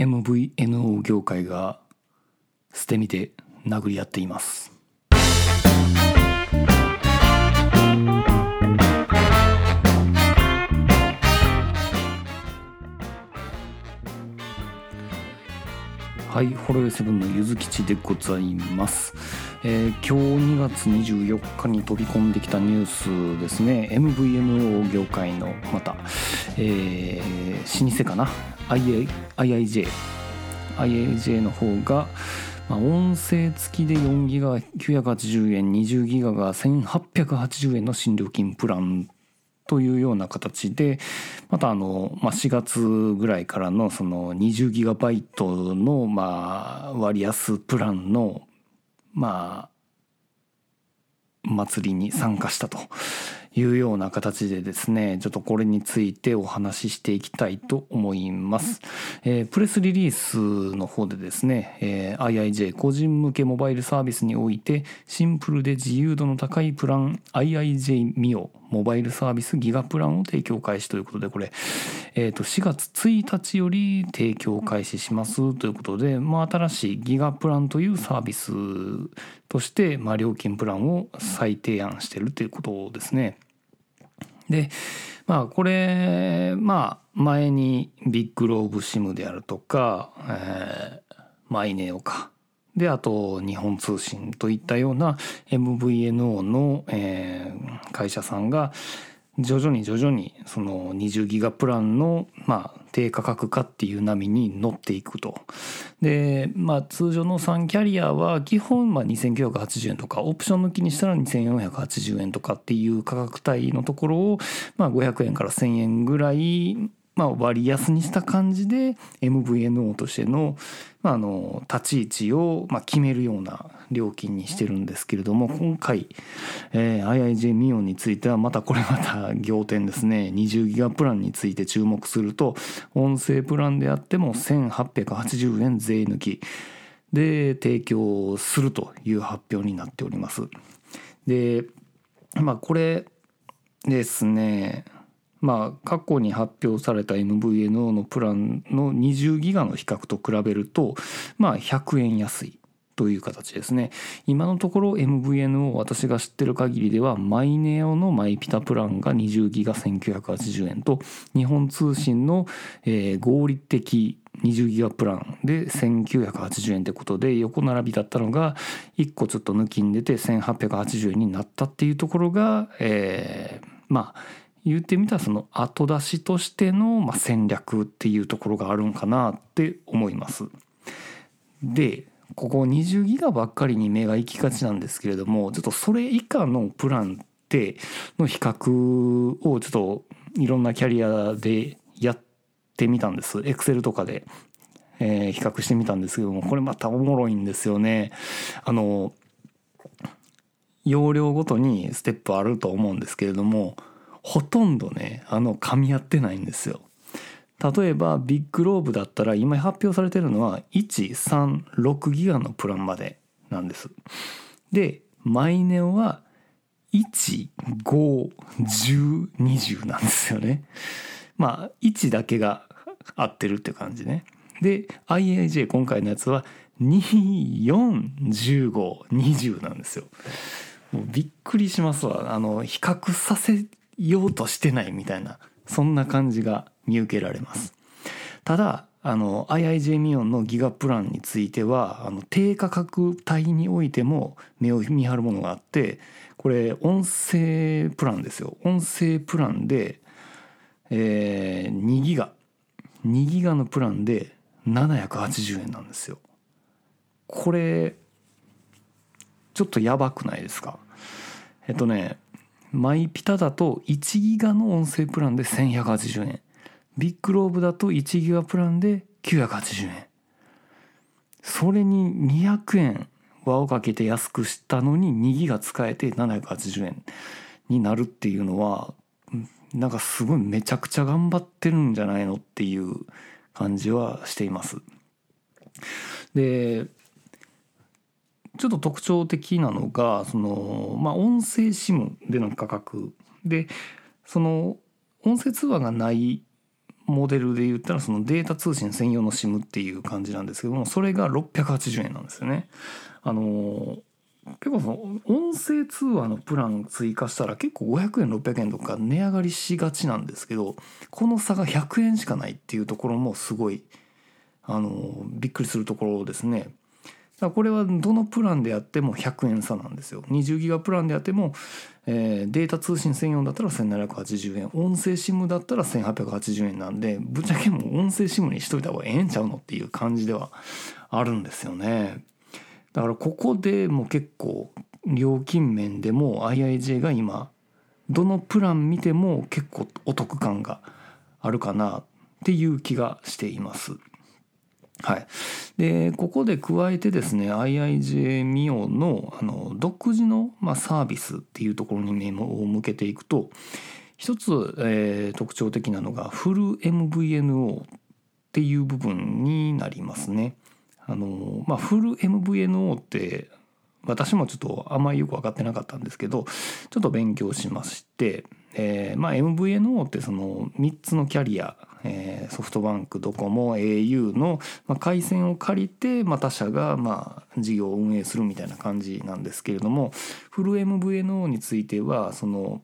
MVNO 業界が捨て身で殴り合っています。はい、ホロエセブンのゆずきちでございます、えー今日2月24日に飛び込んできたニュースですね。MVNO 業界のまた、えー老舗かな？IIJ IIJ の方が、まあ、音声付きで4ギガ980円20ギガが1880円の新料金プランというような形でまたあの、まあ、4月ぐらいからのその20ギガバイトのまあ割安プランのまあ祭りに参加したと。いうような形でですねちょっとこれについてお話ししていきたいと思います、えープレスリリースの方でですね、えー IIJ 個人向けモバイルサービスにおいてシンプルで自由度の高いプラン IIJ ミオモバイルサービスギガプランを提供開始ということでこれ、えーと4月1日より提供開始しますということで、まあ、新しいギガプランというサービスとして、まあ、料金プランを再提案してるということですね。でまあこれまあ前にビッグローブシムであるとか、えーマイネオかであと日本通信といったような MVNO の、えー会社さんが徐々に徐々にその20ギガプランのまあ低価格化っていう波に乗っていくと。でまあ通常の3キャリアは基本まあ2980円とかオプション抜きにしたら2480円とかっていう価格帯のところをまあ500円から1000円ぐらいまあ割安にした感じで MVNO としてのまああの立ち位置をまあ決めるような料金にしてるんですけれども今回、えー IIJ ミオンについてはまたこれまた仰天ですね。20ギガプランについて注目すると音声プランであっても1880円税抜き。で提供するという発表になっております。でまあこれですねまあ過去に発表された MVNO のプランの20ギガの比較と比べるとまあ100円安いという形ですね。今のところ MVNO 私が知ってる限りではマイネオのマイピタプランが20ギガ1980円と日本通信の、えー合理的20ギガプランで1980円ってことで横並びだったのが1個ちょっと抜きに出て1880円になったっていうところが、えーまあ言ってみたらその後出しとしてのま戦略っていうところがあるんかなって思います。でここ20ギガばっかりに目が行きがちなんですけれどもちょっとそれ以下のプランっての比較をちょっといろんなキャリアでやってみたんですエクセルとかで、えー比較してみたんですけどもこれまたおもろいんですよね。あの容量ごとにステップあると思うんですけれどもほとんどねあの噛み合ってないんですよ。例えばビッグローブだったら今発表されてるのは136ギガのプランまでなんです。でマイネオは15120なんですよね。まあ1だけが合ってるって感じね。で IAJ 今回のやつは241520なんですよ。もうびっくりしますわあの比較させようとしてないみたいなそんな感じが見受けられます。ただあの IIJ ミオンのギガプランについてはあの低価格帯においても目を見張るものがあってこれ音声プランですよ。音声プランで、えー2ギガ。2ギガのプランで780円なんですよ。これちょっとやばくないですか？えっとねマイピタだと1ギガの音声プランで1180円ビッグローブだと1ギガプランで980円それに200円輪をかけて安くしたのに2ギガ使えて780円になるっていうのはなんかすごいめちゃくちゃ頑張ってるんじゃないのっていう感じはしています。でちょっと特徴的なのがその、まあ、音声 SIM での価格でその音声通話がないモデルで言ったらそのデータ通信専用の SIM っていう感じなんですけどもそれが680円なんですよね。あの結構その音声通話のプラン追加したら結構500円600円とか値上がりしがちなんですけどこの差が100円しかないっていうところもすごいあのびっくりするところですね。これはどのプランであっても100円差なんですよ。20ギガプランであっても、えー、データ通信専用だったら1780円音声 SIM だったら1880円なんでぶっちゃけもう音声 SIM にしといた方がええんちゃうのっていう感じではあるんですよね。だからここでも結構料金面でも IIJ が今どのプラン見ても結構お得感があるかなっていう気がしています。はい、でここで加えてですね IIJ ミオのあの独自の、まあ、サービスっていうところに目を向けていくと一つ、えー、特徴的なのがフル MVNO っていう部分になりますね。あのまあ、フル MVNO って私もちょっとあんまりよく分かってなかったんですけどちょっと勉強しまして、えーまあ、MVNO ってその3つのキャリア、えー、ソフトバンクドコモ au の、まあ、回線を借りて、まあ、他社が、まあ、事業を運営するみたいな感じなんですけれどもフル MVNO についてはその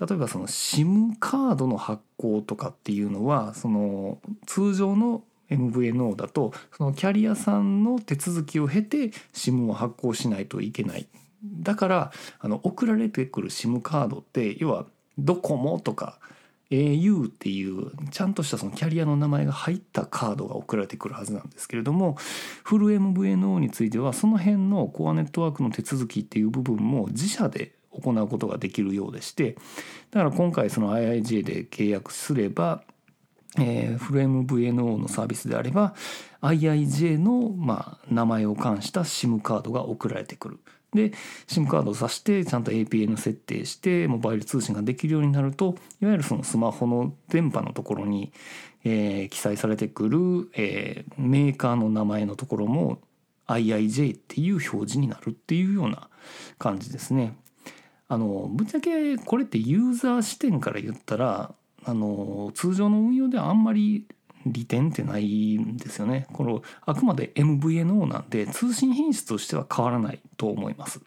例えばその SIM カードの発行とかっていうのはその通常の MVNO だとそのキャリアさんの手続きを経て SIM を発行しないといけない。だからあの送られてくる SIM カードって要はドコモとか au っていうちゃんとしたそのキャリアの名前が入ったカードが送られてくるはずなんですけれどもフル MVNO についてはその辺のコアネットワークの手続きっていう部分も自社で行うことができるようでしてだから今回その IIJ で契約すればえー、フル MVNO のサービスであれば IIJ の、まあ、名前を冠した SIM カードが送られてくる。で SIM カードを挿してちゃんと APN 設定してモバイル通信ができるようになるといわゆるそのスマホの電波のところに、えー、記載されてくる、えー、メーカーの名前のところも IIJ っていう表示になるっていうような感じですね。あのぶっちゃけこれってユーザー視点から言ったらあの通常の運用ではあんまり利点ってないんですよね。このあくまで MVNO なんで通信品質としては変わらないと思います。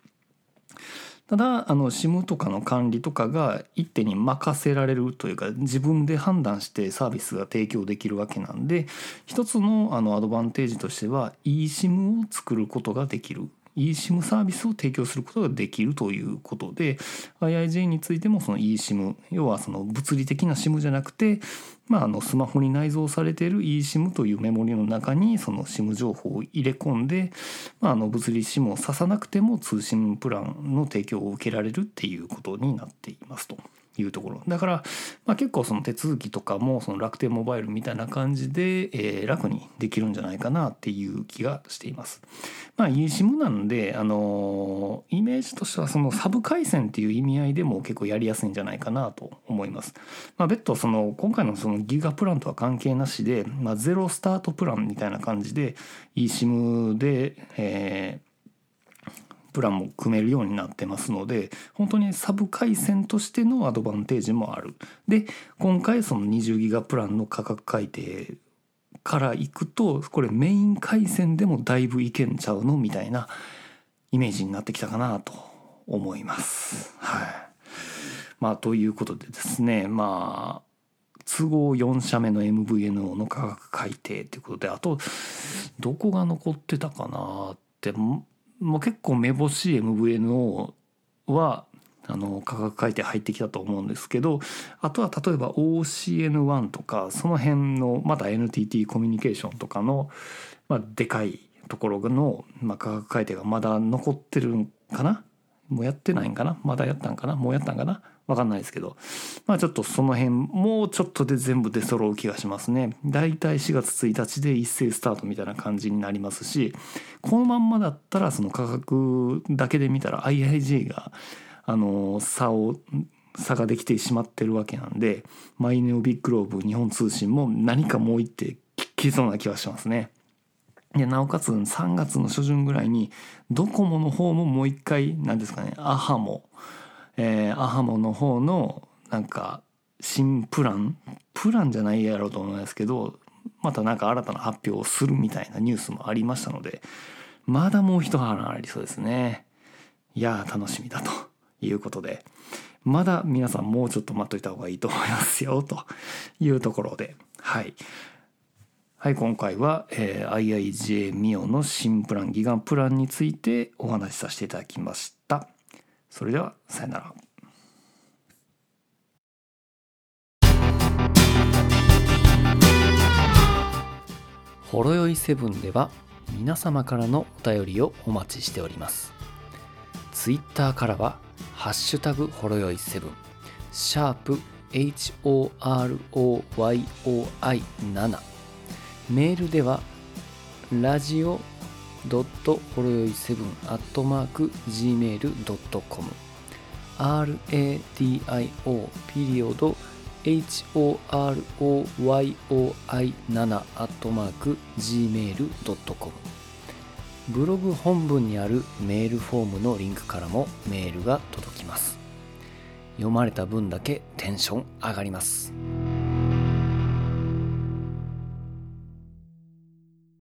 ただあの SIM とかの管理とかが一手に任せられるというか自分で判断してサービスが提供できるわけなんで一つのあのアドバンテージとしては eSIM を作ることができる eSIM サービスを提供することができるということで IIJ についてもその eSIM 要はその物理的な SIM じゃなくて、まあ、あのスマホに内蔵されている eSIM というメモリの中にその SIM 情報を入れ込んで、まあ、あの物理 SIM を挿さなくても通信プランの提供を受けられるっていうことになっていますと。いうところだから、まあ、結構その手続きとかもその楽天モバイルみたいな感じで、えー、楽にできるんじゃないかなっていう気がしています。まあ eSIM なんで、あのー、イメージとしてはそのサブ回線っていう意味合いでも結構やりやすいんじゃないかなと思います。まあ、別途その今回のそのギガプランとは関係なしで、まあ、ゼロスタートプランみたいな感じで eSIM で、えープランも組めるようになってますので本当にサブ回線としてのアドバンテージもある。で今回その20ギガプランの価格改定からいくとこれメイン回線でもだいぶいけんちゃうのみたいなイメージになってきたかなと思います。はい、まあということでですねまあ都合4社目の MVNO の価格改定ということであとどこが残ってたかなってもう結構めぼしい MVNO はあの価格改定入ってきたと思うんですけどあとは例えば OCN1 とかその辺のまた NTT コミュニケーションとかの、まあ、でかいところの、まあ、価格改定がまだ残ってるんかな？もうやってないんかな？まだやったんかな？もうやったんかな？わかんないですけど。まあちょっとその辺もうちょっとで全部出揃う気がしますね。だいたい4月1日で一斉スタートみたいな感じになりますしこのまんまだったらその価格だけで見たら IIJ があの差を差ができてしまってるわけなんでマイネオビッグローブ日本通信も何かもう一手きそうな気はしますね。でなおかつ3月の初旬ぐらいにドコモの方ももう一回何ですかねアハモ。えー、アハモの方のなんか新プランプランじゃないやろうと思いますけどまたなんか新たな発表をするみたいなニュースもありましたのでまだもう一花ありそうですね。いや楽しみだと いうことでまだ皆さんもうちょっと待っといた方がいいと思いますよと いうところではい。はい今回は、えー、IIJ ミオの新プランギガンプランについてお話しさせていただきました。それではさよなら。ほろよいセブンでは皆様からのお便りをお待ちしております。ツイッターからはハッシュタグほろよいセブン。シャープ HOROYOI7 メールではラジオドットほろよい7アットマーク gmail.com radio ピリオド horoyoi7 アットマーク gmail.com ブログ本文にあるメールフォームのリンクからもメールが届きます。読まれた分だけテンション上がります。